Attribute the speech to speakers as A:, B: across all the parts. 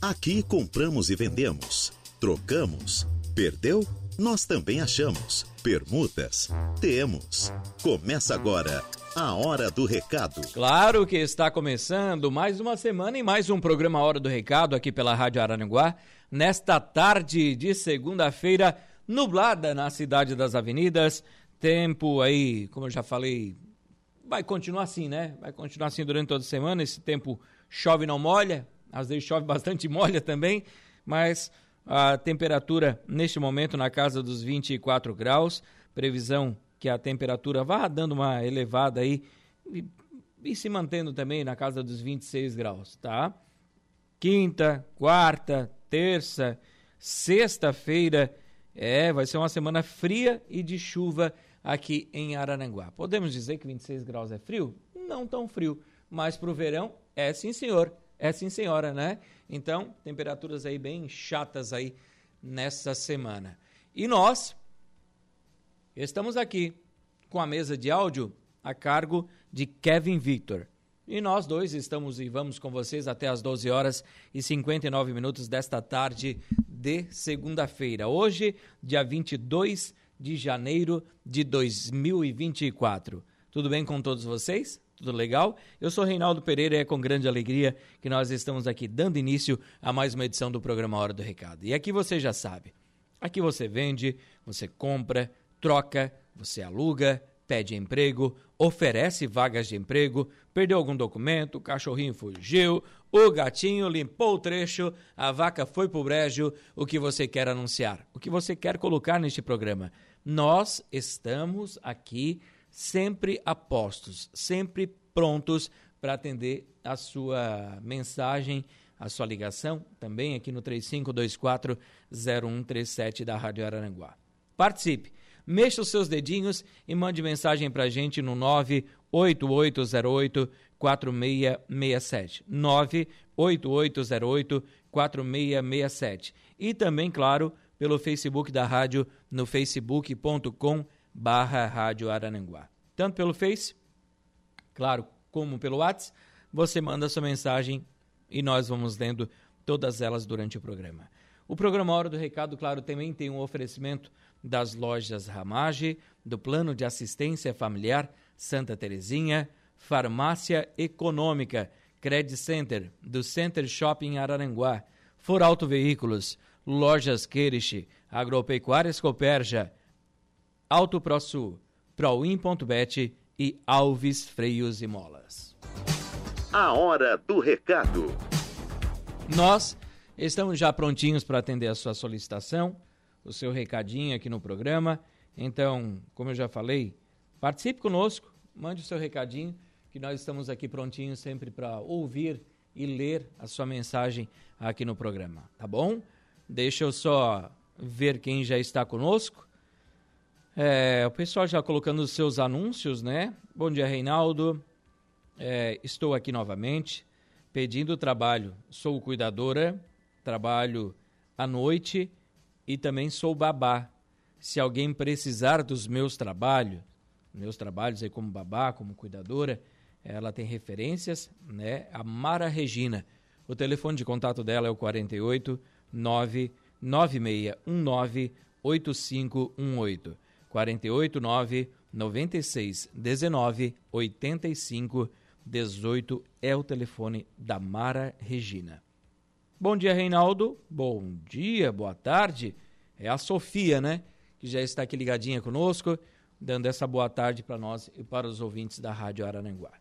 A: Aqui compramos e vendemos, trocamos, perdeu? Nós também achamos. Permutas? Temos. Começa agora a Hora do Recado.
B: Claro que está começando mais uma semana e mais um programa Hora do Recado aqui pela Rádio Araranguá. Nesta tarde de segunda-feira, nublada na cidade das avenidas. Tempo aí, como eu já falei, vai continuar assim, né? Vai continuar assim durante toda a semana. Esse tempo chove não molha, às vezes chove bastante molha também, mas a temperatura neste momento na casa dos 24 graus. Previsão que a temperatura vá dando uma elevada aí e, e se mantendo também na casa dos 26 graus, tá? Quinta, quarta, terça, sexta-feira, é, vai ser uma semana fria e de chuva aqui em Araranguá. Podemos dizer que 26 graus é frio? Não tão frio, mas para o verão é sim, senhor. É sim, senhora, né? Então, temperaturas aí bem chatas aí nessa semana. E nós estamos aqui com a mesa de áudio a cargo de Kevin Victor. E nós dois estamos e vamos com vocês até as 12 horas e 59 minutos desta tarde de segunda-feira. Hoje, dia 22 de janeiro de 2024. Tudo bem com todos vocês? Tudo legal? Eu sou Reinaldo Pereira e é com grande alegria que nós estamos aqui dando início a mais uma edição do programa Hora do Recado. E aqui você já sabe. Aqui você vende, você compra, troca, você aluga, pede emprego, oferece vagas de emprego, perdeu algum documento, o cachorrinho fugiu, o gatinho limpou o trecho, a vaca foi pro brejo, o que você quer anunciar, o que você quer colocar neste programa. Nós estamos aqui sempre apostos, sempre prontos para atender a sua mensagem, a sua ligação, também aqui no 3524-0137 da Rádio Araranguá. Participe, mexa os seus dedinhos e mande mensagem para a gente no 98808 4667. 98808 4667. E também, claro, pelo Facebook da rádio no facebook.com.br barra Rádio Arananguá. Tanto pelo Face, claro, como pelo WhatsApp, você manda sua mensagem e nós vamos lendo todas elas durante o programa. O programa Hora do Recado, claro, também tem um oferecimento das lojas Ramage, do Plano de Assistência Familiar Santa Terezinha, Farmácia Econômica, Credit Center, do Center Shopping Araranguá, For Auto Veículos, Lojas Queriche, Agropecuária Escoperja, Auto ProSul, Proin.bet e Alves Freios e Molas.
A: A hora do recado.
B: Nós estamos já prontinhos para atender a sua solicitação, o seu recadinho aqui no programa. Então, como eu já falei, participe conosco, mande o seu recadinho, que nós estamos aqui prontinhos sempre para ouvir e ler a sua mensagem aqui no programa, tá bom? Deixa eu só ver quem já está conosco. É, o pessoal já colocando os seus anúncios, né? Bom dia, Reinaldo. É, estou aqui novamente pedindo trabalho. Sou cuidadora, trabalho à noite e também sou babá. Se alguém precisar dos meus trabalhos, meus trabalhos aí como babá, como cuidadora, ela tem referências, né? A Mara Regina. O telefone de contato dela é o 48 99619 8518. 489 96 19 85 18 é o telefone da Mara Regina. Bom dia, Reinaldo. Bom dia, boa tarde. É a Sofia, né? Que já está aqui ligadinha conosco, dando essa boa tarde para nós e para os ouvintes da Rádio Arananguá.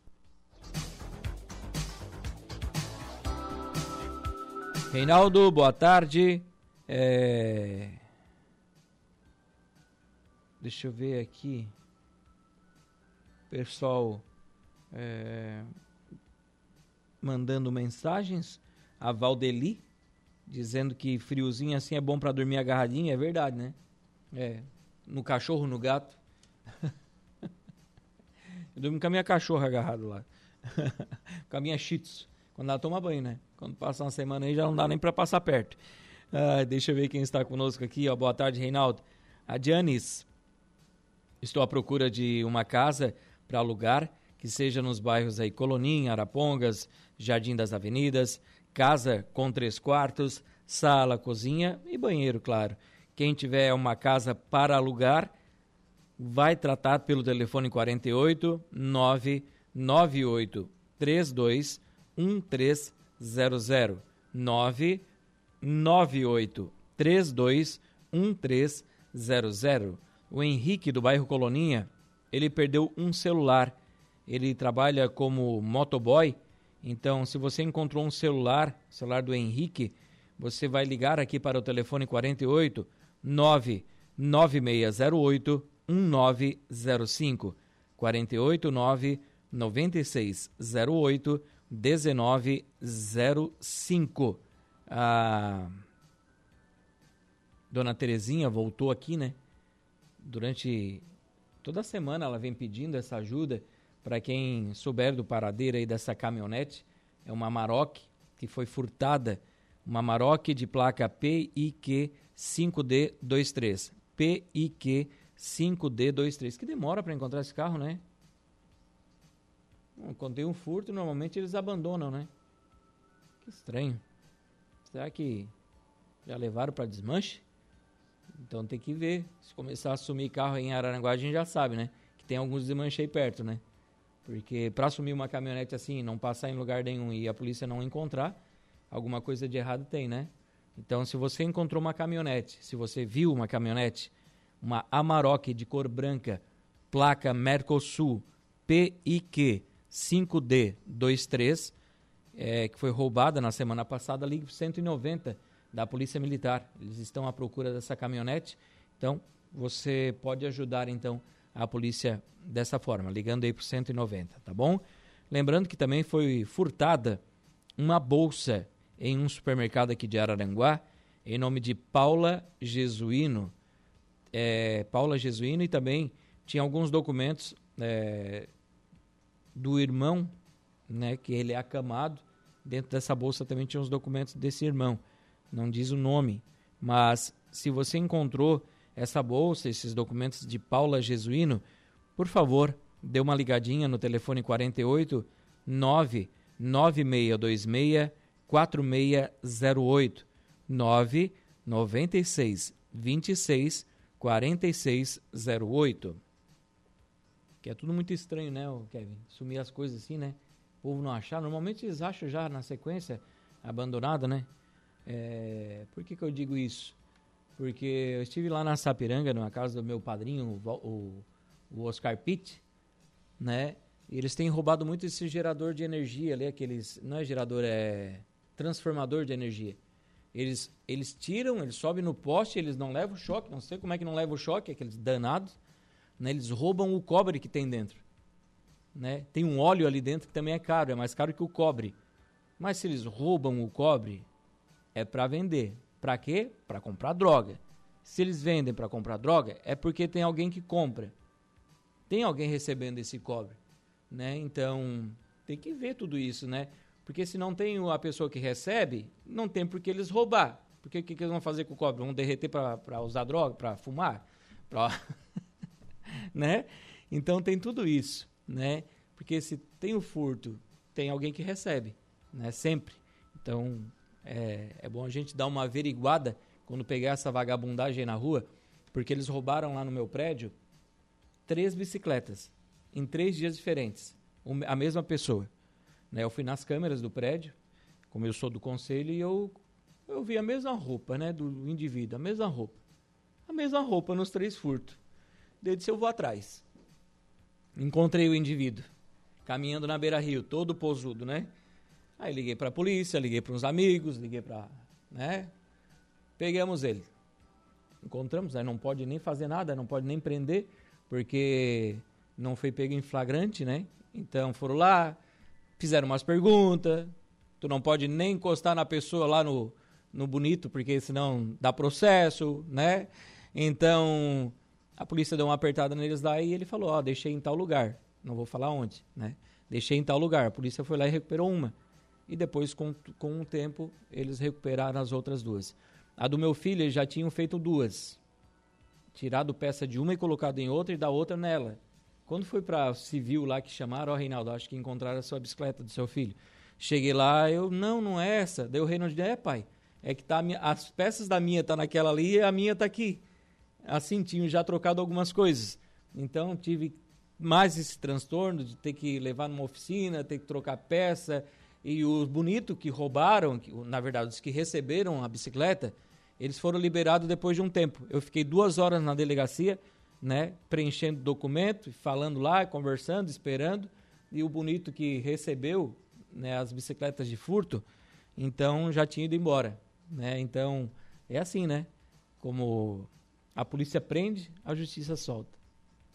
B: Reinaldo, boa tarde. É... Deixa eu ver aqui. Pessoal é, mandando mensagens. A Valdeli dizendo que friozinho assim é bom para dormir agarradinho. É verdade, né? É. No cachorro, no gato. eu durmo com a minha cachorra agarrada lá. com a minha shih Quando ela toma banho, né? Quando passa uma semana aí já não dá nem para passar perto. Ah, deixa eu ver quem está conosco aqui. Ó. Boa tarde, Reinaldo. A Janis Estou à procura de uma casa para alugar que seja nos bairros aí Colonim, Arapongas, Jardim das Avenidas, casa com três quartos, sala, cozinha e banheiro, claro. Quem tiver uma casa para alugar, vai tratar pelo telefone 48 998 32 1300 998 32 1300. O Henrique do bairro Coloninha, ele perdeu um celular. Ele trabalha como motoboy. Então, se você encontrou um celular, celular do Henrique, você vai ligar aqui para o telefone 48 99608 1905 489 9608 1905. A Dona Terezinha voltou aqui, né? Durante toda semana ela vem pedindo essa ajuda para quem souber do paradeiro aí dessa caminhonete. É uma Maroc que foi furtada, uma Maroc de placa PIQ 5D23. PIQ 5D23. Que demora para encontrar esse carro, né? Quando tem um furto, normalmente eles abandonam, né? Que estranho. Será que já levaram para desmanche? Então tem que ver. Se começar a assumir carro em Araranguá, a gente já sabe, né? Que tem alguns desmanches aí perto, né? Porque para assumir uma caminhonete assim, não passar em lugar nenhum e a polícia não encontrar, alguma coisa de errado tem, né? Então, se você encontrou uma caminhonete, se você viu uma caminhonete, uma Amarok de cor branca, placa Mercosul PIQ 5D23, é, que foi roubada na semana passada, ligue 190 da Polícia Militar. Eles estão à procura dessa caminhonete. Então, você pode ajudar então a polícia dessa forma, ligando aí para 190, tá bom? Lembrando que também foi furtada uma bolsa em um supermercado aqui de Araranguá, em nome de Paula Jesuíno. É, Paula Jesuíno e também tinha alguns documentos é, do irmão, né, que ele é acamado. Dentro dessa bolsa também tinha os documentos desse irmão. Não diz o nome, mas se você encontrou essa bolsa, esses documentos de Paula Jesuíno, por favor, dê uma ligadinha no telefone 48 99626 4608 996 26 4608 que é tudo muito estranho, né, Kevin? Sumir as coisas assim, né? O povo não achar. Normalmente eles acham já na sequência abandonada, né? É... Por que, que eu digo isso? Porque eu estive lá na Sapiranga, na casa do meu padrinho, o, o Oscar Pitt, né? E eles têm roubado muito esse gerador de energia ali, aqueles. Não é gerador, é transformador de energia. Eles, eles tiram, eles sobem no poste, eles não levam choque, não sei como é que não leva o choque, aqueles danados né? Eles roubam o cobre que tem dentro. Né? Tem um óleo ali dentro que também é caro, é mais caro que o cobre. Mas se eles roubam o cobre, é para vender. Para quê? Para comprar droga. Se eles vendem para comprar droga, é porque tem alguém que compra. Tem alguém recebendo esse cobre, né? Então, tem que ver tudo isso, né? Porque se não tem a pessoa que recebe, não tem por que eles roubar. Porque o que, que eles vão fazer com o cobre? Vão derreter para usar droga, para fumar? Pra... né? Então tem tudo isso, né? Porque se tem o furto, tem alguém que recebe, né? Sempre. Então é, é bom a gente dar uma averiguada quando pegar essa vagabundagem na rua, porque eles roubaram lá no meu prédio três bicicletas em três dias diferentes, a mesma pessoa. Né? Eu fui nas câmeras do prédio, como eu sou do conselho, e eu, eu vi a mesma roupa né, do indivíduo, a mesma roupa. A mesma roupa nos três furtos. Eu disse, eu vou atrás. Encontrei o indivíduo, caminhando na beira-rio, todo posudo, né? Aí liguei para a polícia, liguei para uns amigos, liguei para, né? Pegamos ele. Encontramos, aí não pode nem fazer nada, não pode nem prender, porque não foi pego em flagrante, né? Então foram lá, fizeram umas perguntas, tu não pode nem encostar na pessoa lá no, no bonito, porque senão dá processo, né? Então, a polícia deu uma apertada neles lá e ele falou: Ó, oh, deixei em tal lugar. Não vou falar onde, né? Deixei em tal lugar. A polícia foi lá e recuperou uma. E depois, com, com o tempo, eles recuperaram as outras duas. A do meu filho, eles já tinham feito duas. Tirado peça de uma e colocado em outra e da outra nela. Quando foi para civil lá que chamaram, ó, oh, Reinaldo, acho que encontraram a sua bicicleta do seu filho. Cheguei lá, eu, não, não é essa. Daí o Reinaldo é, pai, é que tá minha, as peças da minha tá naquela ali e a minha tá aqui. Assim, tinham já trocado algumas coisas. Então, tive mais esse transtorno de ter que levar numa oficina, ter que trocar peça. E os bonitos que roubaram, que, na verdade, os que receberam a bicicleta, eles foram liberados depois de um tempo. Eu fiquei duas horas na delegacia, né, preenchendo documento, falando lá, conversando, esperando. E o bonito que recebeu né, as bicicletas de furto, então já tinha ido embora. Né? Então, é assim, né? Como a polícia prende, a justiça solta.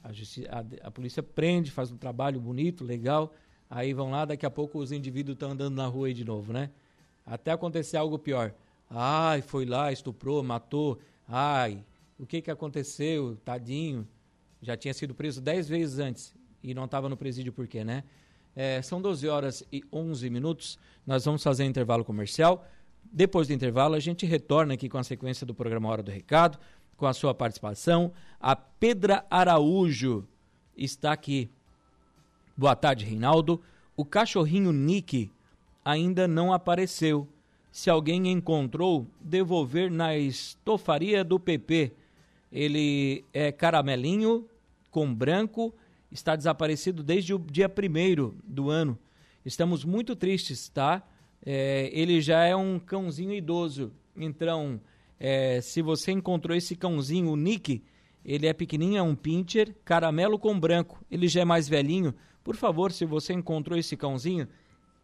B: A, justi a, a polícia prende, faz um trabalho bonito, legal, aí vão lá, daqui a pouco os indivíduos estão andando na rua aí de novo, né? Até acontecer algo pior. Ai, foi lá, estuprou, matou. Ai, o que que aconteceu? Tadinho. Já tinha sido preso dez vezes antes e não estava no presídio por quê, né? É, são 12 horas e 11 minutos. Nós vamos fazer intervalo comercial. Depois do intervalo, a gente retorna aqui com a sequência do programa Hora do Recado, com a sua participação. A Pedra Araújo está aqui. Boa tarde, Reinaldo. O cachorrinho Nick ainda não apareceu. Se alguém encontrou, devolver na estofaria do PP. Ele é caramelinho com branco está desaparecido desde o dia 1 do ano. Estamos muito tristes, tá? É, ele já é um cãozinho idoso. Então, é, se você encontrou esse cãozinho, o Nick, ele é pequenininho, é um pincher, caramelo com branco. Ele já é mais velhinho. Por favor, se você encontrou esse cãozinho,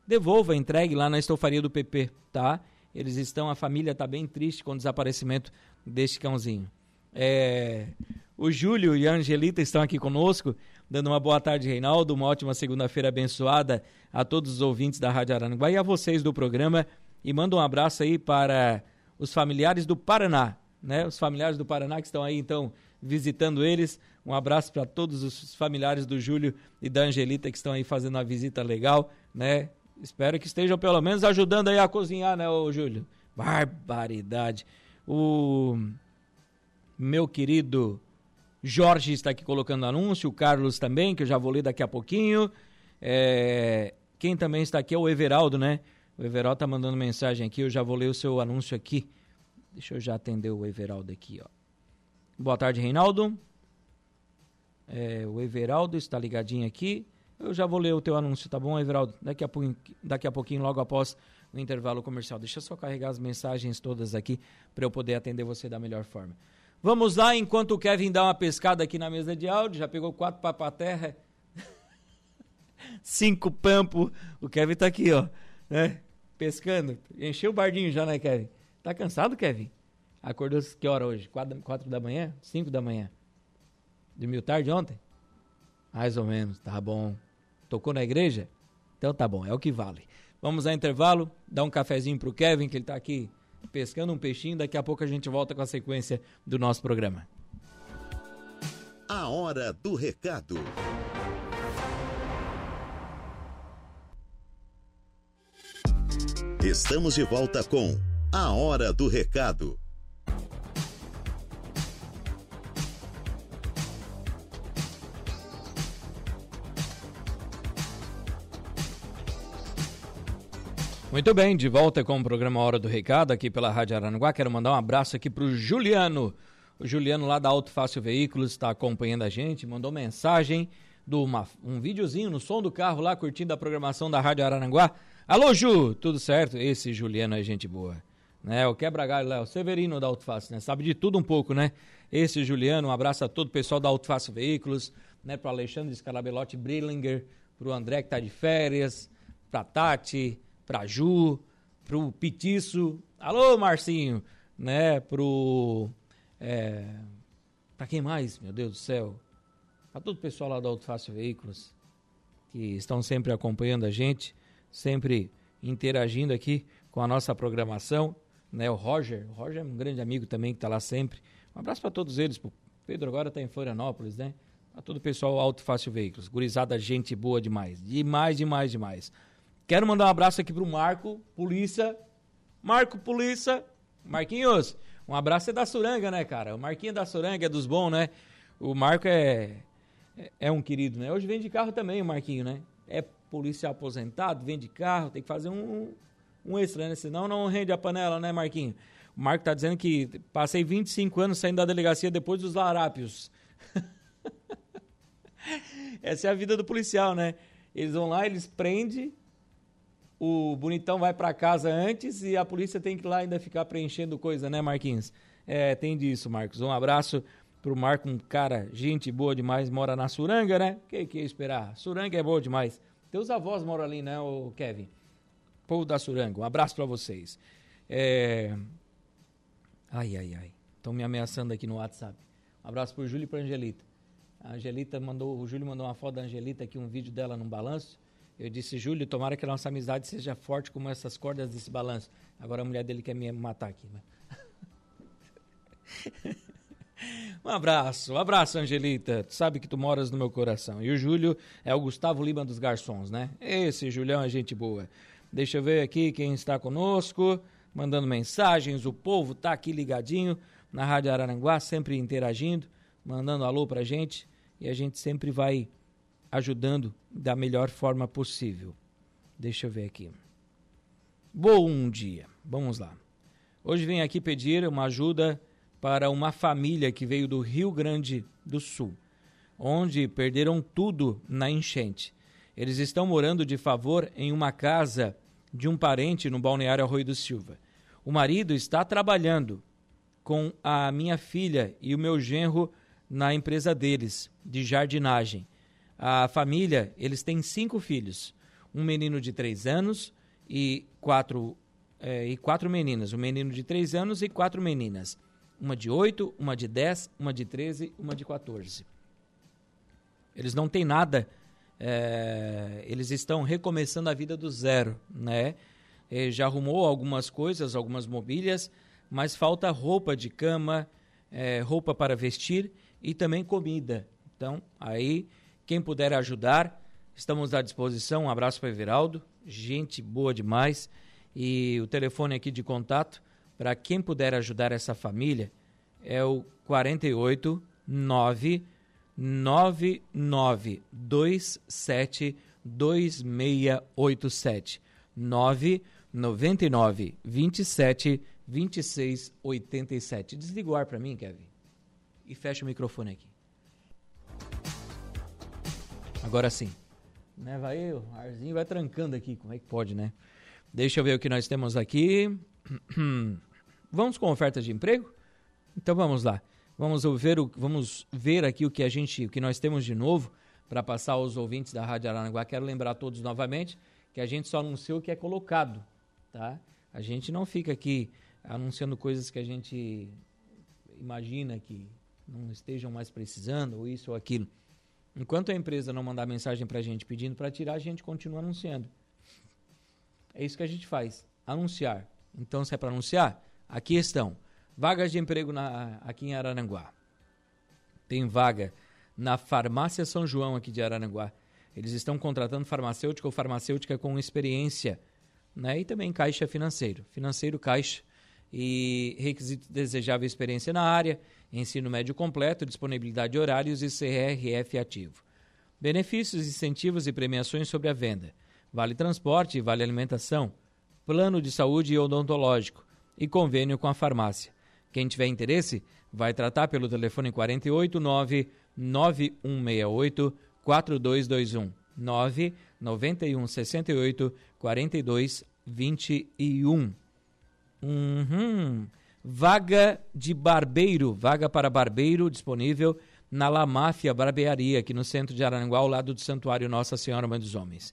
B: devolva, entregue lá na estofaria do PP, tá? Eles estão, a família está bem triste com o desaparecimento deste cãozinho. É, o Júlio e a Angelita estão aqui conosco dando uma boa tarde, Reinaldo, uma ótima segunda-feira abençoada a todos os ouvintes da Rádio Aranguá e a vocês do programa. E manda um abraço aí para os familiares do Paraná, né? Os familiares do Paraná que estão aí, então, visitando eles. Um abraço para todos os familiares do Júlio e da Angelita que estão aí fazendo uma visita legal, né? Espero que estejam pelo menos ajudando aí a cozinhar, né, ô Júlio? Barbaridade. O meu querido Jorge está aqui colocando anúncio, o Carlos também, que eu já vou ler daqui a pouquinho. É, quem também está aqui é o Everaldo, né? O Everaldo está mandando mensagem aqui, eu já vou ler o seu anúncio aqui. Deixa eu já atender o Everaldo aqui, ó. Boa tarde, Reinaldo. É, o Everaldo está ligadinho aqui. Eu já vou ler o teu anúncio, tá bom, Everaldo? Daqui a, pouquinho, daqui a pouquinho, logo após o intervalo comercial. Deixa eu só carregar as mensagens todas aqui para eu poder atender você da melhor forma. Vamos lá, enquanto o Kevin dá uma pescada aqui na mesa de áudio, já pegou quatro papaterra, cinco pampo. O Kevin tá aqui, ó, né? Pescando. Encheu o bardinho já, né, Kevin? Tá cansado, Kevin? Acordou que hora hoje? Quatro, quatro da manhã? Cinco da manhã? Dormiu tarde ontem? Mais ou menos, tá bom. Tocou na igreja? Então tá bom, é o que vale. Vamos a intervalo, dar um cafezinho pro Kevin, que ele tá aqui pescando um peixinho. Daqui a pouco a gente volta com a sequência do nosso programa.
A: A hora do recado. Estamos de volta com A Hora do Recado.
B: Muito bem, de volta com o programa Hora do Recado aqui pela Rádio Aranaguá. Quero mandar um abraço aqui para o Juliano. O Juliano lá da Auto Fácil Veículos está acompanhando a gente, mandou mensagem do uma, um videozinho no som do carro lá, curtindo a programação da Rádio Araranguá. Alô, Ju, tudo certo? Esse Juliano é gente boa. Né? O quebra-galho lá, o Severino da Auto Fácil, né? Sabe de tudo um pouco, né? Esse Juliano, um abraço a todo o pessoal da Auto Fácil Veículos, né? Para Alexandre Scarabelotti Brillinger, para o André que está de férias, para Tati, pra Ju, pro Petiço, alô Marcinho, né, pro... É, pra quem mais, meu Deus do céu? Pra todo o pessoal lá da Auto Fácil Veículos, que estão sempre acompanhando a gente, sempre interagindo aqui com a nossa programação, né, o Roger, o Roger é um grande amigo também que está lá sempre. Um abraço para todos eles, o Pedro agora está em Florianópolis, né? A todo o pessoal Auto Fácil Veículos. Gurizada, gente boa demais. Demais, demais, demais. Quero mandar um abraço aqui pro Marco, polícia. Marco, polícia. Marquinhos, um abraço é da Suranga, né, cara? O Marquinho é da Suranga, é dos bons, né? O Marco é, é, é um querido, né? Hoje vem de carro também o Marquinho, né? É policial aposentado, vende carro, tem que fazer um, um extra, né? Senão não rende a panela, né, Marquinho? O Marco tá dizendo que passei 25 anos saindo da delegacia depois dos larápios. Essa é a vida do policial, né? Eles vão lá, eles prendem, o bonitão vai para casa antes e a polícia tem que ir lá ainda ficar preenchendo coisa, né, Marquinhos? É, tem disso, Marcos. Um abraço pro Marco, um cara, gente boa demais, mora na Suranga, né? Que que ia esperar? Suranga é boa demais. Teus avós moram ali, né, o Kevin? Povo da Suranga. Um abraço para vocês. É... Ai, ai, ai. Estão me ameaçando aqui no WhatsApp. Um abraço pro Júlio e pra Angelita. A Angelita mandou, o Júlio mandou uma foto da Angelita aqui, um vídeo dela num balanço. Eu disse, Júlio, tomara que a nossa amizade seja forte como essas cordas desse balanço. Agora a mulher dele quer me matar aqui. Né? um abraço, um abraço, Angelita. Tu sabe que tu moras no meu coração. E o Júlio é o Gustavo Lima dos Garçons, né? Esse Julião é gente boa. Deixa eu ver aqui quem está conosco, mandando mensagens. O povo tá aqui ligadinho na Rádio Araranguá, sempre interagindo, mandando alô pra gente. E a gente sempre vai ajudando da melhor forma possível. Deixa eu ver aqui. Bom dia. Vamos lá. Hoje vem aqui pedir uma ajuda para uma família que veio do Rio Grande do Sul, onde perderam tudo na enchente. Eles estão morando de favor em uma casa de um parente no balneário Arroio do Silva. O marido está trabalhando com a minha filha e o meu genro na empresa deles, de jardinagem. A família, eles têm cinco filhos. Um menino de três anos e quatro, é, e quatro meninas. Um menino de três anos e quatro meninas. Uma de oito, uma de dez, uma de treze, uma de quatorze. Eles não têm nada. É, eles estão recomeçando a vida do zero, né? Já arrumou algumas coisas, algumas mobílias, mas falta roupa de cama, é, roupa para vestir e também comida. Então, aí quem puder ajudar, estamos à disposição. Um abraço para Everaldo, gente boa demais. E o telefone aqui de contato para quem puder ajudar essa família é o 48 9 9927 2687 999 27 26 87. Desliga o ar para mim, Kevin. E fecha o microfone aqui. Agora sim. Né, vai, o arzinho vai trancando aqui, como é que pode, né? Deixa eu ver o que nós temos aqui. Vamos com ofertas de emprego? Então vamos lá. Vamos ver, o, vamos ver aqui o que a gente, o que nós temos de novo para passar aos ouvintes da Rádio Aranaguá. Quero lembrar a todos novamente que a gente só anunciou o que é colocado, tá? A gente não fica aqui anunciando coisas que a gente imagina que não estejam mais precisando, ou isso ou aquilo. Enquanto a empresa não mandar mensagem para a gente pedindo para tirar, a gente continua anunciando. É isso que a gente faz, anunciar. Então, se é para anunciar, aqui estão. Vagas de emprego na, aqui em Araranguá. Tem vaga na Farmácia São João aqui de Araranguá. Eles estão contratando farmacêutico ou farmacêutica com experiência. Né? E também caixa financeiro. Financeiro, caixa. E requisito desejável experiência na área ensino médio completo, disponibilidade de horários e CRF ativo. Benefícios, incentivos e premiações sobre a venda. Vale transporte vale alimentação. Plano de saúde e odontológico. E convênio com a farmácia. Quem tiver interesse, vai tratar pelo telefone 489 9168 4221 991 68 42 21. Uhum. Vaga de barbeiro, vaga para barbeiro disponível na La Máfia Barbearia, aqui no centro de Aranguá, ao lado do Santuário Nossa Senhora Mãe dos Homens.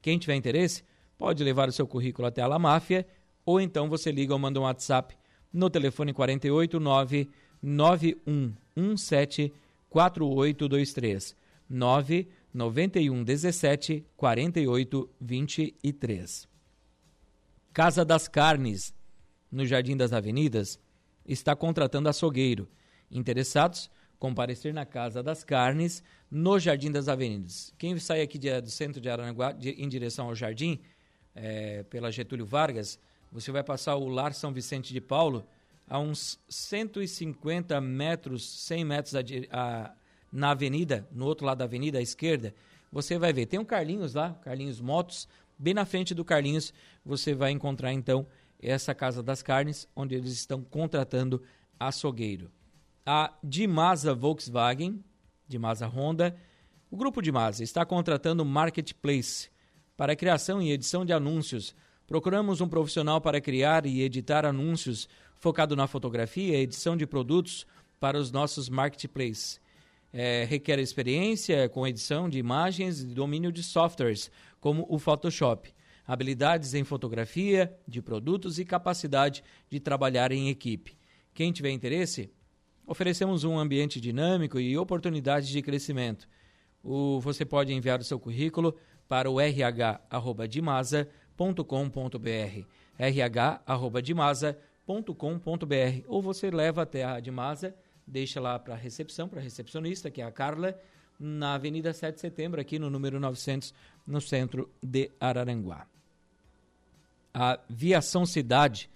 B: Quem tiver interesse, pode levar o seu currículo até a La Máfia, ou então você liga ou manda um WhatsApp no telefone 489 9117 4823 991 17 48 23. Casa das Carnes no Jardim das Avenidas, está contratando açougueiro. Interessados? Comparecer na Casa das Carnes, no Jardim das Avenidas. Quem sai aqui de, do centro de Aranaguá de, em direção ao Jardim, é, pela Getúlio Vargas, você vai passar o Lar São Vicente de Paulo a uns 150 metros, 100 metros a, a, na avenida, no outro lado da avenida, à esquerda, você vai ver. Tem o Carlinhos lá, Carlinhos Motos, bem na frente do Carlinhos, você vai encontrar então essa Casa das Carnes, onde eles estão contratando açougueiro. A Dimasa Volkswagen, Dimasa Honda, o grupo Dimasa está contratando Marketplace para a criação e edição de anúncios. Procuramos um profissional para criar e editar anúncios focado na fotografia e edição de produtos para os nossos marketplaces. É, requer experiência com edição de imagens e domínio de softwares, como o Photoshop, habilidades em fotografia de produtos e capacidade de trabalhar em equipe. Quem tiver interesse, oferecemos um ambiente dinâmico e oportunidades de crescimento. O, você pode enviar o seu currículo para o rh.dimasa.com.br rh.dimasa.com.br ou você leva até a Dimasa deixa lá para a recepção, para a recepcionista, que é a Carla, na Avenida 7 de Setembro, aqui no número 900, no centro de Araranguá. A Viação Cidade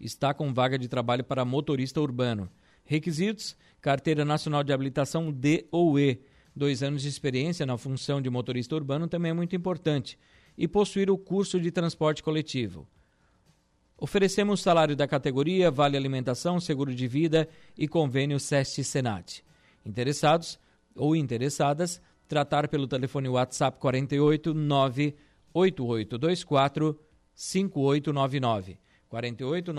B: está com vaga de trabalho para motorista urbano. Requisitos: Carteira Nacional de Habilitação D ou E. Dois anos de experiência na função de motorista urbano também é muito importante. E possuir o curso de transporte coletivo. Oferecemos salário da categoria, vale alimentação, seguro de vida e convênio SEST Senat. Interessados ou interessadas, tratar pelo telefone WhatsApp 48 98824 5899. 48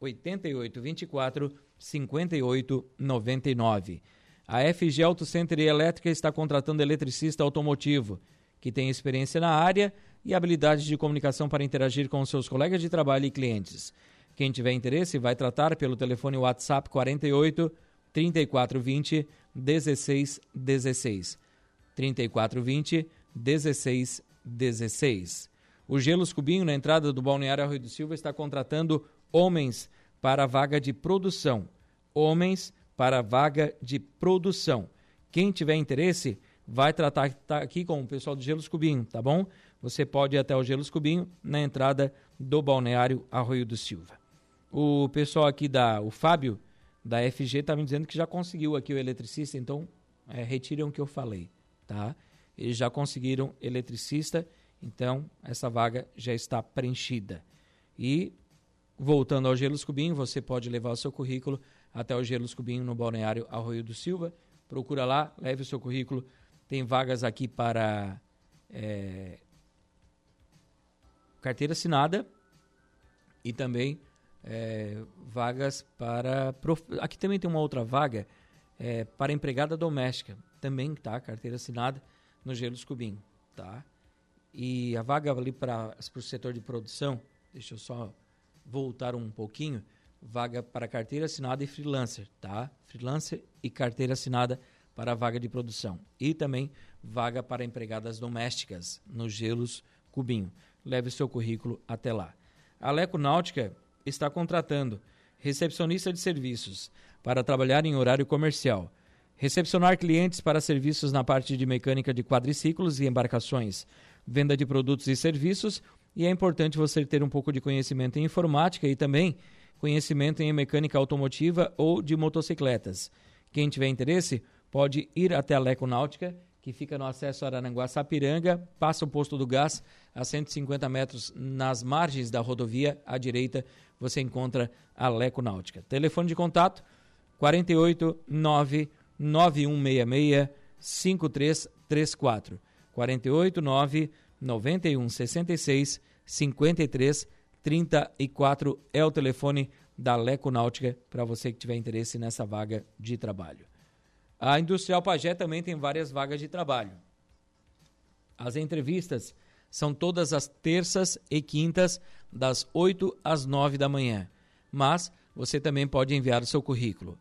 B: 8824 5899. A FG Auto Center e Elétrica está contratando eletricista automotivo que tem experiência na área e habilidade de comunicação para interagir com seus colegas de trabalho e clientes. Quem tiver interesse vai tratar pelo telefone WhatsApp 48 3420 1616. 3420 1616. O Gelos Cubinho, na entrada do Balneário Arroio do Silva, está contratando homens para a vaga de produção. Homens para a vaga de produção. Quem tiver interesse, vai tratar tá aqui com o pessoal do Gelos Cubinho, tá bom? você pode ir até o Gelos Cubinho, na entrada do balneário Arroio do Silva. O pessoal aqui da, o Fábio, da FG, está me dizendo que já conseguiu aqui o eletricista, então é, retiram o que eu falei, tá? Eles já conseguiram eletricista, então essa vaga já está preenchida. E, voltando ao Gelos Cubinho, você pode levar o seu currículo até o Gelos Cubinho no balneário Arroio do Silva. Procura lá, leve o seu currículo. Tem vagas aqui para é, carteira assinada e também é, vagas para. Prof... Aqui também tem uma outra vaga é, para empregada doméstica, também tá, carteira assinada no Gelos Cubim, tá? E a vaga ali para o setor de produção, deixa eu só voltar um pouquinho, vaga para carteira assinada e freelancer, tá? Freelancer e carteira assinada para a vaga de produção. E também vaga para empregadas domésticas no Gelos Cubinho leve seu currículo até lá. A Leco Náutica está contratando recepcionista de serviços para trabalhar em horário comercial, recepcionar clientes para serviços na parte de mecânica de quadriciclos e embarcações, venda de produtos e serviços, e é importante você ter um pouco de conhecimento em informática e também conhecimento em mecânica automotiva ou de motocicletas. Quem tiver interesse, pode ir até a Leco Náutica que fica no acesso a Arananguá Sapiranga, passa o posto do gás a 150 metros nas margens da rodovia à direita, você encontra a Leco Náutica. Telefone de contato 48 9 9166 5334 48 9 9166 53 34 é o telefone da Leco Náutica para você que tiver interesse nessa vaga de trabalho. A Industrial Pagé também tem várias vagas de trabalho. As entrevistas são todas as terças e quintas, das 8 às 9 da manhã. Mas você também pode enviar o seu currículo.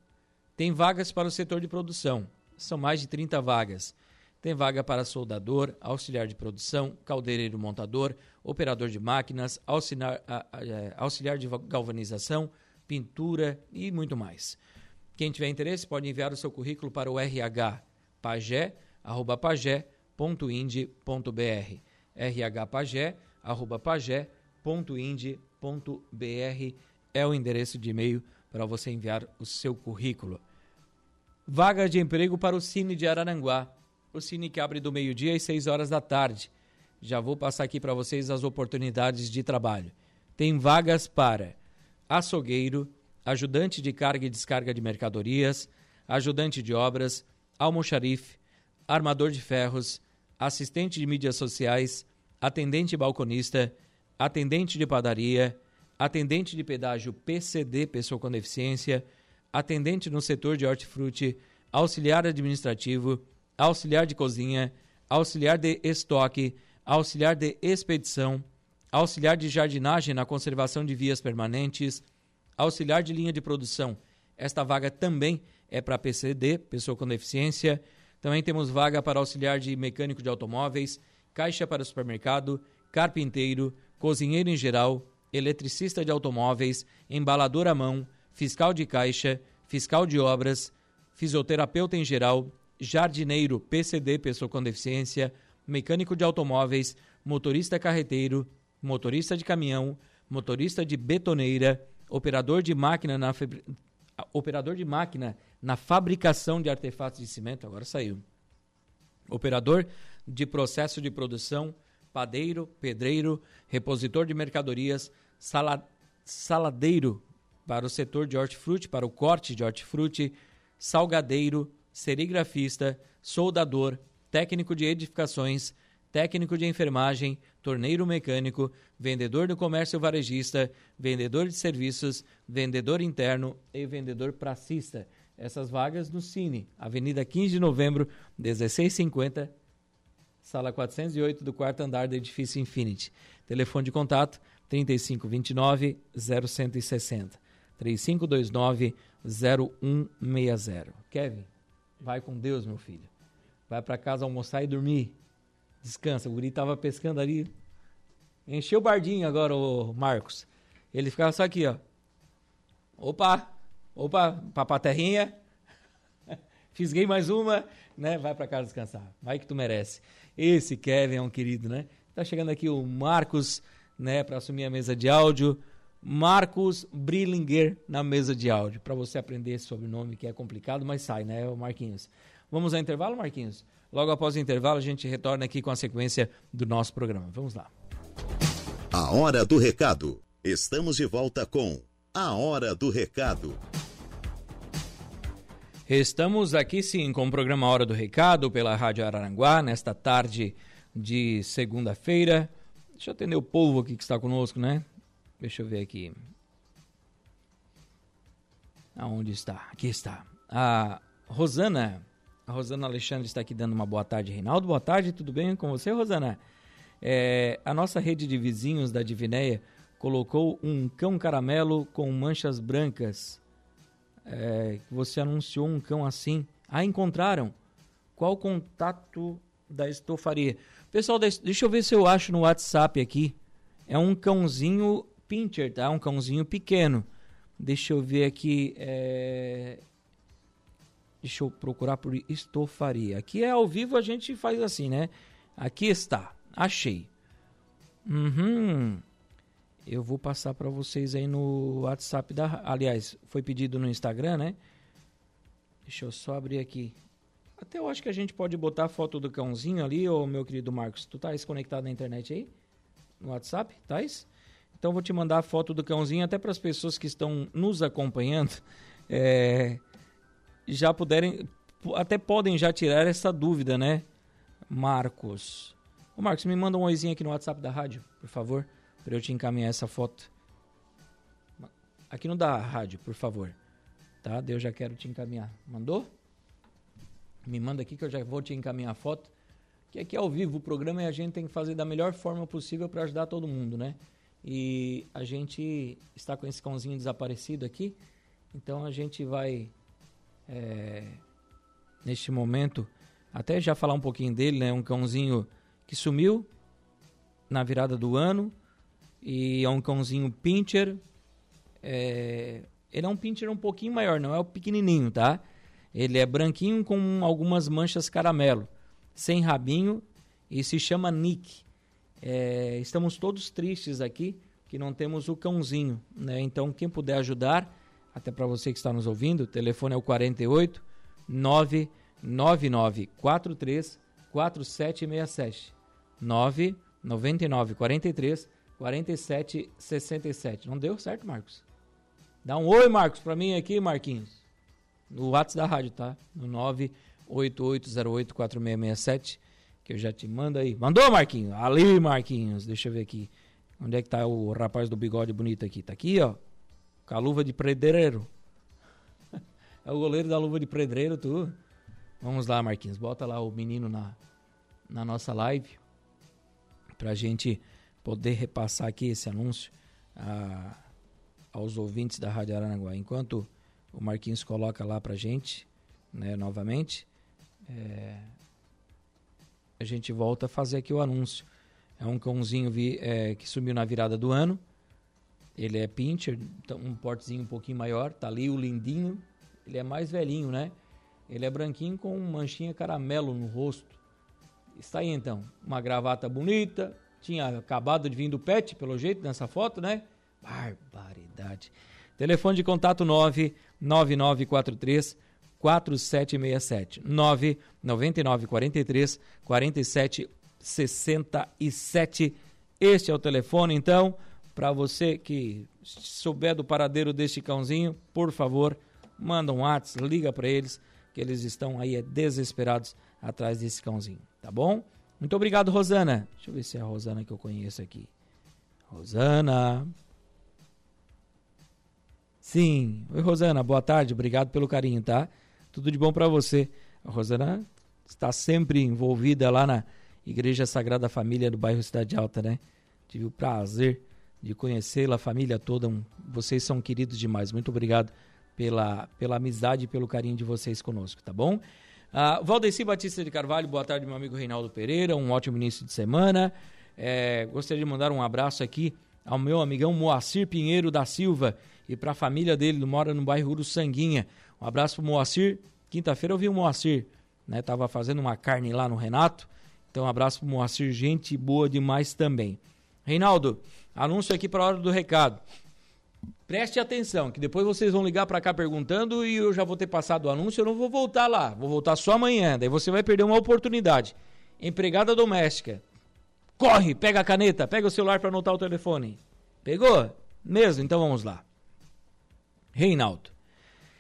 B: Tem vagas para o setor de produção, são mais de 30 vagas. Tem vaga para soldador, auxiliar de produção, caldeireiro montador, operador de máquinas, auxiliar, é, auxiliar de galvanização, pintura e muito mais. Quem tiver interesse pode enviar o seu currículo para o RH pagé@pagé.ind.br. rhpagé@pagé.ind.br é o endereço de e-mail para você enviar o seu currículo. Vaga de emprego para o Cine de Araranguá. O Cine que abre do meio-dia às 6 horas da tarde. Já vou passar aqui para vocês as oportunidades de trabalho. Tem vagas para açougueiro, ajudante de carga e descarga de mercadorias, ajudante de obras, almoxarife, armador de ferros, assistente de mídias sociais, atendente balconista, atendente de padaria, atendente de pedágio PCD, pessoa com deficiência, atendente no setor de hortifruti, auxiliar administrativo, auxiliar de cozinha, auxiliar de estoque, auxiliar de expedição, auxiliar de jardinagem na conservação de vias permanentes, auxiliar de linha de produção. Esta vaga também é para PCD, pessoa com deficiência. Também temos vaga para auxiliar de mecânico de automóveis, caixa para supermercado, carpinteiro, cozinheiro em geral, eletricista de automóveis, embalador à mão, fiscal de caixa, fiscal de obras, fisioterapeuta em geral, jardineiro, PCD, pessoa com deficiência, mecânico de automóveis, motorista carreteiro, motorista de caminhão, motorista de betoneira, operador de máquina na operador de máquina na fabricação de artefatos de cimento, agora saiu. Operador de processo de produção, padeiro, pedreiro, repositor de mercadorias, sala, saladeiro para o setor de hortifruti, para o corte de hortifruti, salgadeiro, serigrafista, soldador, técnico de edificações, técnico de enfermagem, torneiro mecânico, vendedor do comércio varejista, vendedor de serviços, vendedor interno e vendedor pracista. Essas vagas no Cine, Avenida 15 de Novembro, 1650, sala 408 do quarto andar do edifício Infinity. Telefone de contato 3529 0160. 3529 0160. Kevin, vai com Deus, meu filho. Vai para casa almoçar e dormir. Descansa. O guri tava pescando ali. Encheu o bardinho agora, o Marcos. Ele ficava só aqui, ó. Opa! Opa, papaterrinha. Fisguei mais uma, né? Vai para casa descansar. Vai que tu merece. Esse Kevin é um querido, né? Tá chegando aqui o Marcos, né, para assumir a mesa de áudio. Marcos Brillinger na mesa de áudio, para você aprender esse sobrenome que é complicado, mas sai, né, o Marquinhos. Vamos ao intervalo, Marquinhos? Logo após o intervalo, a gente retorna aqui com a sequência do nosso programa. Vamos lá.
A: A hora do recado. Estamos de volta com A Hora do Recado.
B: Estamos aqui sim com o programa Hora do Recado pela Rádio Araranguá, nesta tarde de segunda-feira. Deixa eu atender o povo aqui que está conosco, né? Deixa eu ver aqui. Aonde está? Aqui está. A Rosana a Rosana Alexandre está aqui dando uma boa tarde. Reinaldo, boa tarde, tudo bem com você, Rosana? É, a nossa rede de vizinhos da Divinéia colocou um cão caramelo com manchas brancas. É, você anunciou um cão assim. Ah, encontraram? Qual o contato da estofaria? Pessoal, deixa eu ver se eu acho no WhatsApp aqui. É um cãozinho pincher, tá? Um cãozinho pequeno. Deixa eu ver aqui. É... Deixa eu procurar por estofaria. Aqui é ao vivo, a gente faz assim, né? Aqui está. Achei. Uhum. Eu vou passar para vocês aí no WhatsApp da. Aliás, foi pedido no Instagram, né? Deixa eu só abrir aqui. Até eu acho que a gente pode botar a foto do cãozinho ali, ô meu querido Marcos. Tu tá conectado na internet aí? No WhatsApp? Tá? Então vou te mandar a foto do cãozinho até para as pessoas que estão nos acompanhando. É, já puderem, até podem já tirar essa dúvida, né? Marcos. Ô Marcos, me manda um oizinho aqui no WhatsApp da rádio, por favor, para eu te encaminhar essa foto. Aqui no da rádio, por favor. Tá? Eu já quero te encaminhar. Mandou? Me manda aqui que eu já vou te encaminhar a foto. Que aqui é ao vivo o programa e a gente tem que fazer da melhor forma possível para ajudar todo mundo, né? E a gente está com esse cãozinho desaparecido aqui. Então a gente vai é, neste momento, até já falar um pouquinho dele, né? Um cãozinho que sumiu na virada do ano e é um cãozinho pincher. É, ele é um pincher um pouquinho maior, não é o pequenininho, tá? Ele é branquinho com algumas manchas caramelo, sem rabinho e se chama Nick. É, estamos todos tristes aqui que não temos o cãozinho, né? Então quem puder ajudar até para você que está nos ouvindo, o telefone é o 48 9 9943 4767. 999 43 47 67. Não deu certo, Marcos? Dá um oi, Marcos, para mim aqui, Marquinhos. No WhatsApp da rádio, tá? No 988084667, que eu já te mando aí. Mandou, Marquinhos? Ali, Marquinhos. Deixa eu ver aqui. Onde é que tá o rapaz do bigode bonito aqui? Tá aqui, ó. Com a luva de pedreiro. é o goleiro da luva de pedreiro, tu. Vamos lá, Marquinhos. Bota lá o menino na, na nossa live. Pra gente poder repassar aqui esse anúncio a, aos ouvintes da Rádio Aranaguá. Enquanto o Marquinhos coloca lá pra gente, né, novamente, é, a gente volta a fazer aqui o anúncio. É um cãozinho vi, é, que sumiu na virada do ano. Ele é pincher, então, um portezinho um pouquinho maior. Tá ali o lindinho. Ele é mais velhinho, né? Ele é branquinho com manchinha caramelo no rosto. Está aí então, uma gravata bonita, tinha acabado de vir do pet, pelo jeito, nessa foto, né? Barbaridade. Telefone de contato 99943 4767 99943 4767. Este é o telefone, então, para você que souber do paradeiro deste cãozinho, por favor, manda um WhatsApp, liga para eles, que eles estão aí é, desesperados atrás desse cãozinho, tá bom? Muito obrigado, Rosana. Deixa eu ver se é a Rosana que eu conheço aqui. Rosana. Sim. Oi, Rosana. Boa tarde. Obrigado pelo carinho, tá? Tudo de bom para você. A Rosana está sempre envolvida lá na Igreja Sagrada Família do bairro Cidade Alta, né? Tive o prazer de conhecê-la, a família toda. Um, vocês são queridos demais. Muito obrigado pela, pela amizade e pelo carinho de vocês conosco, tá bom? Uh, Valdeci Batista de Carvalho, boa tarde, meu amigo Reinaldo Pereira, um ótimo início de semana. É, gostaria de mandar um abraço aqui ao meu amigão Moacir Pinheiro da Silva e para a família dele, que mora no bairro Uruçanguinha. Um abraço pro Moacir. Quinta-feira eu vi o Moacir, né? Tava fazendo uma carne lá no Renato. Então, um abraço pro Moacir, gente boa demais também. Reinaldo, anúncio aqui para a hora do recado. Preste atenção, que depois vocês vão ligar para cá perguntando e eu já vou ter passado o anúncio, eu não vou voltar lá, vou voltar só amanhã, daí você vai perder uma oportunidade. Empregada doméstica. Corre, pega a caneta, pega o celular para anotar o telefone. Pegou? Mesmo? Então vamos lá. Reinaldo.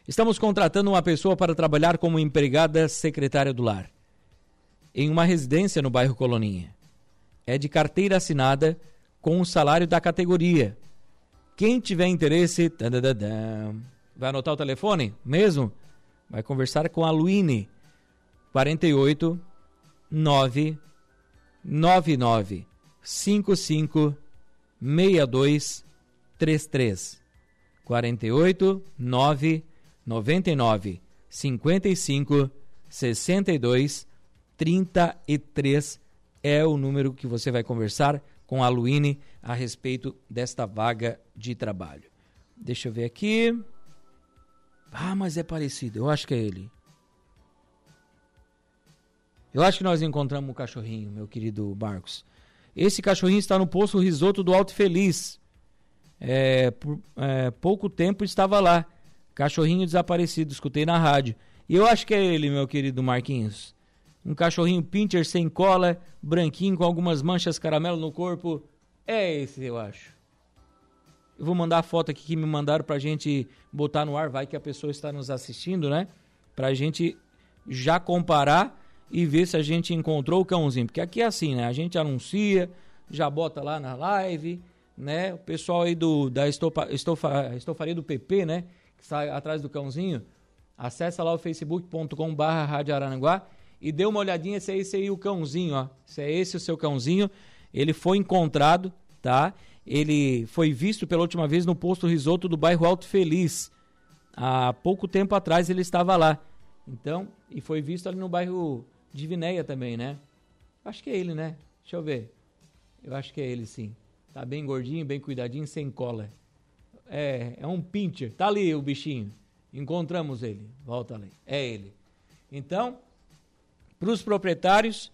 B: Estamos contratando uma pessoa para trabalhar como empregada secretária do lar. Em uma residência no bairro Coloninha. É de carteira assinada com o salário da categoria quem tiver interesse, vai anotar o telefone mesmo? Vai conversar com a Luine. 48 9 99 55 62 33 48 9 99 55 62 33 é o número que você vai conversar com a Luine a respeito desta vaga de trabalho. Deixa eu ver aqui. Ah, mas é parecido. Eu acho que é ele. Eu acho que nós encontramos o um cachorrinho, meu querido Marcos. Esse cachorrinho está no posto risoto do Alto Feliz. É, por é, pouco tempo estava lá. Cachorrinho desaparecido, escutei na rádio. E eu acho que é ele, meu querido Marquinhos. Um cachorrinho pincher sem cola, branquinho com algumas manchas caramelo no corpo. É esse, eu acho. Eu vou mandar a foto aqui que me mandaram pra gente botar no ar, vai que a pessoa está nos assistindo, né? Pra gente já comparar e ver se a gente encontrou o cãozinho. Porque aqui é assim, né? A gente anuncia, já bota lá na live, né? O pessoal aí do, da estopa, estofa, estofaria do PP, né? Que sai atrás do cãozinho. Acessa lá o facebook.com barra Rádio e dê uma olhadinha se é esse aí o cãozinho, ó. Se é esse o seu cãozinho, ele foi encontrado, tá? Ele foi visto pela última vez no posto risoto do bairro Alto Feliz. Há pouco tempo atrás ele estava lá. Então, e foi visto ali no bairro de Vinéia também, né? Acho que é ele, né? Deixa eu ver. Eu acho que é ele sim. Tá bem gordinho, bem cuidadinho, sem cola. É, é um pincher. Tá ali o bichinho. Encontramos ele. Volta ali. É ele. Então, para os proprietários,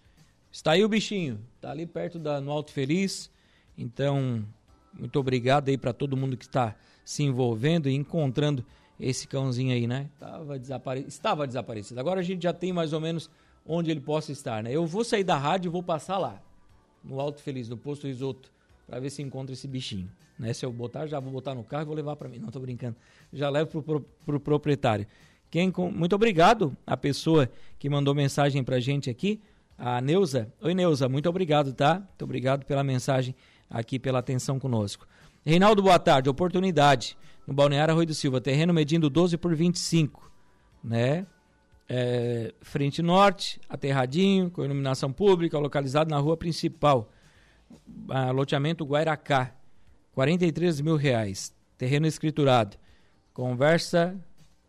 B: está aí o bichinho, está ali perto da no Alto Feliz. Então, muito obrigado aí para todo mundo que está se envolvendo e encontrando esse cãozinho aí, né? Tava desapare... Estava desaparecido. Agora a gente já tem mais ou menos onde ele possa estar, né? Eu vou sair da rádio e vou passar lá, no Alto Feliz, no posto Risoto, para ver se encontra esse bichinho. Né? Se eu botar, já vou botar no carro e vou levar para mim. Não, tô brincando. Já levo pro, pro, pro proprietário. Quem, muito obrigado a pessoa que mandou mensagem pra gente aqui, a Neuza. Oi, Neuza, muito obrigado, tá? Muito obrigado pela mensagem aqui, pela atenção conosco. Reinaldo, boa tarde. Oportunidade no Balneário Arroio do Silva, terreno medindo 12 por 25, né? É, frente norte, aterradinho, com iluminação pública, localizado na rua principal, loteamento Guairacá, 43 mil reais, terreno escriturado. Conversa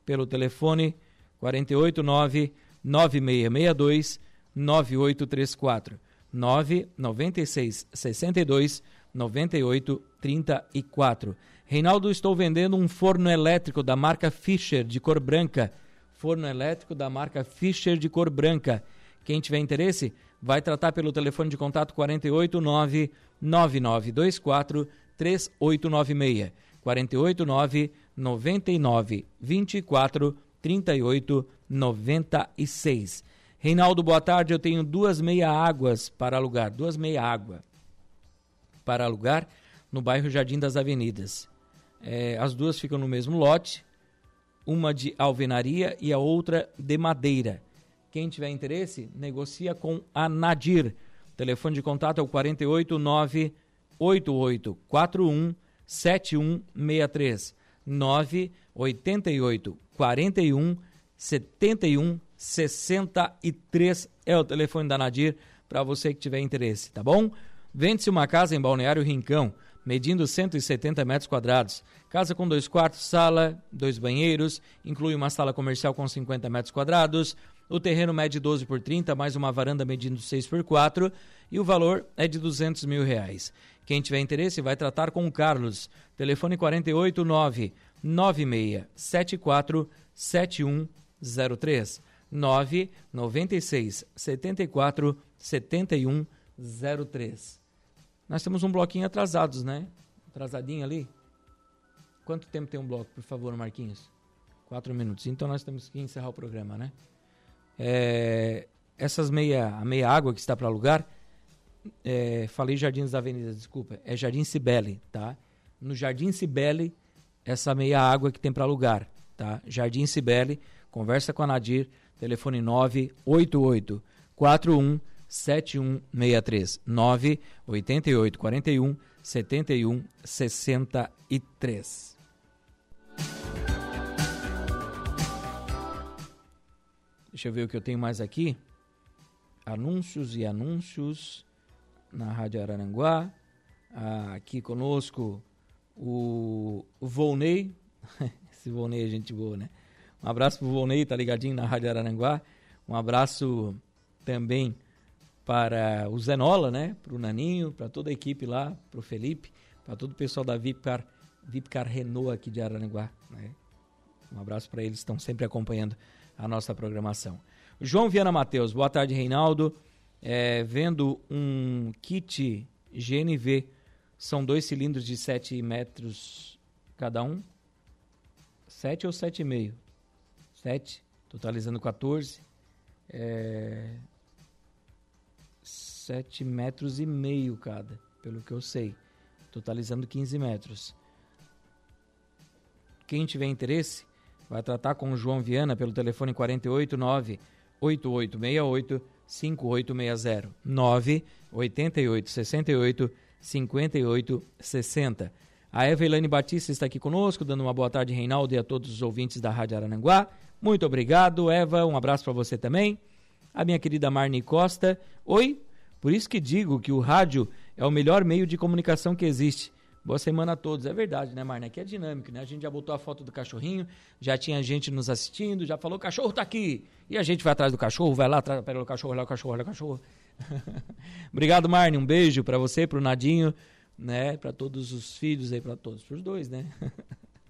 B: pelo telefone 489 9662 9834 996 62 98 34 Reinaldo, estou vendendo um forno elétrico da marca Fischer de cor branca. Forno elétrico da marca Fischer de cor branca. Quem tiver interesse, vai tratar pelo telefone de contato 489 9924 3896. 489 99 24 38 96. Reinaldo, boa tarde. Eu tenho duas meia águas para alugar, duas meia água para alugar no bairro Jardim das Avenidas. É, as duas ficam no mesmo lote, uma de alvenaria e a outra de madeira. Quem tiver interesse, negocia com a Nadir. O telefone de contato é o 489 8841 7163 988 41 71 63 é o telefone da Nadir para você que tiver interesse, tá bom? Vende-se uma casa em Balneário Rincão medindo 170 metros quadrados. Casa com dois quartos, sala, dois banheiros, inclui uma sala comercial com 50 metros quadrados. O terreno mede 12 por 30, mais uma varanda medindo 6 por 4 e o valor é de 200 mil reais. Quem tiver interesse vai tratar com o Carlos. Telefone 489 9674 7103 996 74 7103. Nós temos um bloquinho atrasados, né? Atrasadinho ali. Quanto tempo tem um bloco, por favor, Marquinhos? Quatro minutos. Então nós temos que encerrar o programa, né? É, essas meia, a meia água que está para alugar, é, falei Jardins da Avenida, desculpa, é Jardim Cibele, tá? No Jardim Cibele, essa meia água que tem para alugar, tá? Jardim Cibele, conversa com a Nadir, telefone 988 41 7163 988 41 71 63. Deixa eu ver o que eu tenho mais aqui. Anúncios e anúncios na Rádio Araranguá. Ah, aqui conosco o, Volney. Esse Volney é gente boa, né? Um abraço pro Volney, tá ligadinho na Rádio Araranguá. Um abraço também para o Zenola, né? Para o Naninho, para toda a equipe lá, para o Felipe, para todo o pessoal da Vipcar, Vipcar Renault aqui de Araranguá. Né? Um abraço para eles, estão sempre acompanhando a nossa programação. João Viana Matheus, boa tarde, Reinaldo. É, vendo um kit GNV, são dois cilindros de 7 metros cada um. 7 ou 7,5? 7, totalizando 14. É, sete metros e meio cada, pelo que eu sei, totalizando 15 metros. Quem tiver interesse, vai tratar com o João Viana pelo telefone 489 8868 5860 988 68 58 60. A Eva Elaine Batista está aqui conosco, dando uma boa tarde, Reinaldo, e a todos os ouvintes da Rádio Arananguá. Muito obrigado, Eva. Um abraço para você também. A minha querida Marne Costa. Oi, por isso que digo que o rádio é o melhor meio de comunicação que existe. Boa semana a todos. É verdade, né, Marna? Aqui é dinâmico, né? A gente já botou a foto do cachorrinho, já tinha gente nos assistindo, já falou, o cachorro tá aqui. E a gente vai atrás do cachorro, vai lá, atrás, pega o cachorro, olha o cachorro, olha o cachorro. Obrigado, Marne. Um beijo para você, pro Nadinho, né? Para todos os filhos aí, para todos, pros dois, né?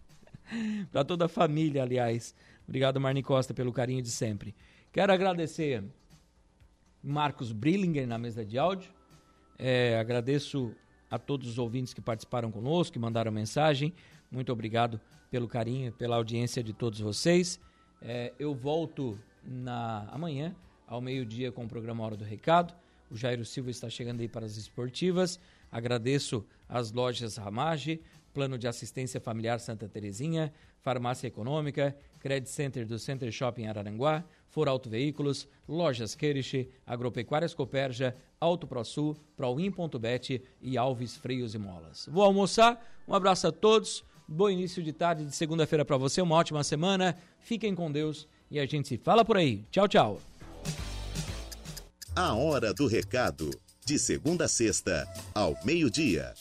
B: para toda a família, aliás. Obrigado, Marne Costa, pelo carinho de sempre. Quero agradecer Marcos Brillinger na mesa de áudio. É, agradeço a todos os ouvintes que participaram conosco, que mandaram mensagem. Muito obrigado pelo carinho, pela audiência de todos vocês. É, eu volto na amanhã, ao meio-dia, com o programa Hora do Recado. O Jairo Silva está chegando aí para as esportivas. Agradeço às lojas Ramage, Plano de Assistência Familiar Santa Terezinha, Farmácia Econômica, Credit Center do Center Shopping Araranguá, For Auto Veículos, Lojas Queriche, Agropecuárias Coperja, Auto ProSul, Proin.bet e Alves Freios e Molas. Vou almoçar, um abraço a todos, bom início de tarde de segunda-feira para você, uma ótima semana, fiquem com Deus e a gente se fala por aí. Tchau, tchau.
A: A Hora do Recado, de segunda a sexta, ao meio-dia.